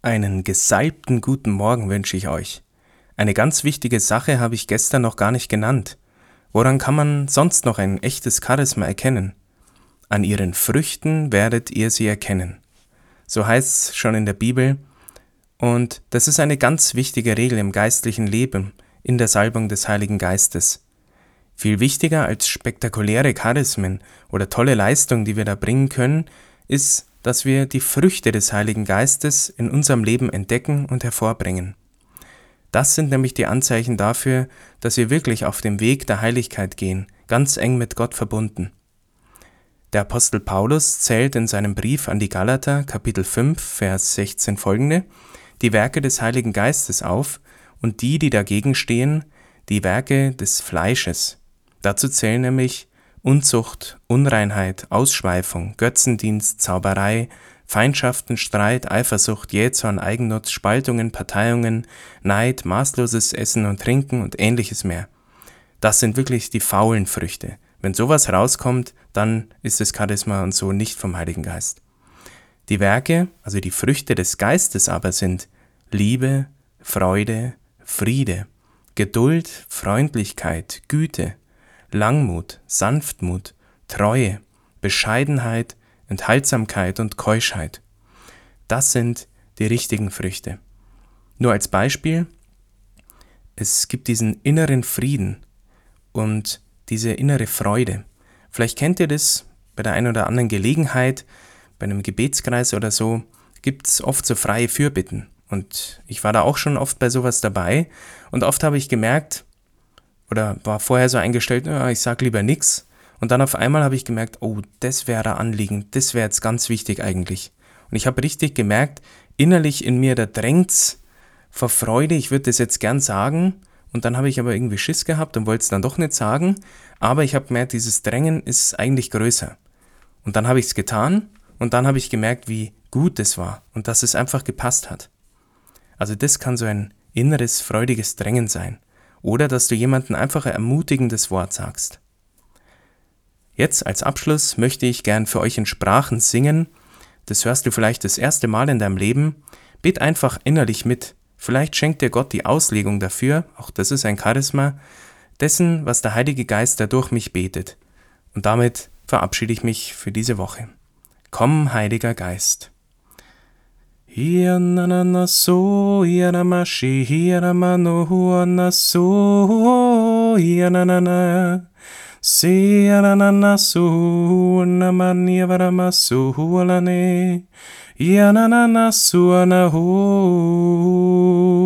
Einen gesalbten guten Morgen wünsche ich euch. Eine ganz wichtige Sache habe ich gestern noch gar nicht genannt. Woran kann man sonst noch ein echtes Charisma erkennen? An ihren Früchten werdet ihr sie erkennen. So heißt es schon in der Bibel. Und das ist eine ganz wichtige Regel im geistlichen Leben, in der Salbung des Heiligen Geistes. Viel wichtiger als spektakuläre Charismen oder tolle Leistungen, die wir da bringen können, ist, dass wir die Früchte des Heiligen Geistes in unserem Leben entdecken und hervorbringen. Das sind nämlich die Anzeichen dafür, dass wir wirklich auf dem Weg der Heiligkeit gehen, ganz eng mit Gott verbunden. Der Apostel Paulus zählt in seinem Brief an die Galater Kapitel 5 Vers 16 folgende die Werke des Heiligen Geistes auf und die, die dagegen stehen, die Werke des Fleisches. Dazu zählen nämlich Unzucht, Unreinheit, Ausschweifung, Götzendienst, Zauberei, Feindschaften, Streit, Eifersucht, Jähzorn, Eigennutz, Spaltungen, Parteiungen, Neid, maßloses Essen und Trinken und ähnliches mehr. Das sind wirklich die faulen Früchte. Wenn sowas rauskommt, dann ist das Charisma und so nicht vom Heiligen Geist. Die Werke, also die Früchte des Geistes aber sind Liebe, Freude, Friede, Geduld, Freundlichkeit, Güte, Langmut, Sanftmut, Treue, Bescheidenheit, Enthaltsamkeit und Keuschheit. Das sind die richtigen Früchte. Nur als Beispiel, es gibt diesen inneren Frieden und diese innere Freude. Vielleicht kennt ihr das bei der einen oder anderen Gelegenheit, bei einem Gebetskreis oder so, gibt es oft so freie Fürbitten. Und ich war da auch schon oft bei sowas dabei und oft habe ich gemerkt, oder war vorher so eingestellt, ja, ich sag lieber nix. Und dann auf einmal habe ich gemerkt, oh, das wäre Anliegen, das wäre jetzt ganz wichtig eigentlich. Und ich habe richtig gemerkt, innerlich in mir, da drängt's vor Freude, ich würde das jetzt gern sagen. Und dann habe ich aber irgendwie Schiss gehabt und wollte es dann doch nicht sagen. Aber ich habe gemerkt, dieses Drängen ist eigentlich größer. Und dann habe ich es getan und dann habe ich gemerkt, wie gut es war und dass es einfach gepasst hat. Also das kann so ein inneres, freudiges Drängen sein oder dass du jemanden einfach ein ermutigendes Wort sagst. Jetzt als Abschluss möchte ich gern für euch in Sprachen singen. Das hörst du vielleicht das erste Mal in deinem Leben. Bet einfach innerlich mit. Vielleicht schenkt dir Gott die Auslegung dafür, auch das ist ein Charisma, dessen, was der Heilige Geist dadurch mich betet. Und damit verabschiede ich mich für diese Woche. Komm, Heiliger Geist. Hiananaso, hianamashi, hianamanohu, anaso, hiananana. Siananasu, namaniavaramasu, hualane. na ho.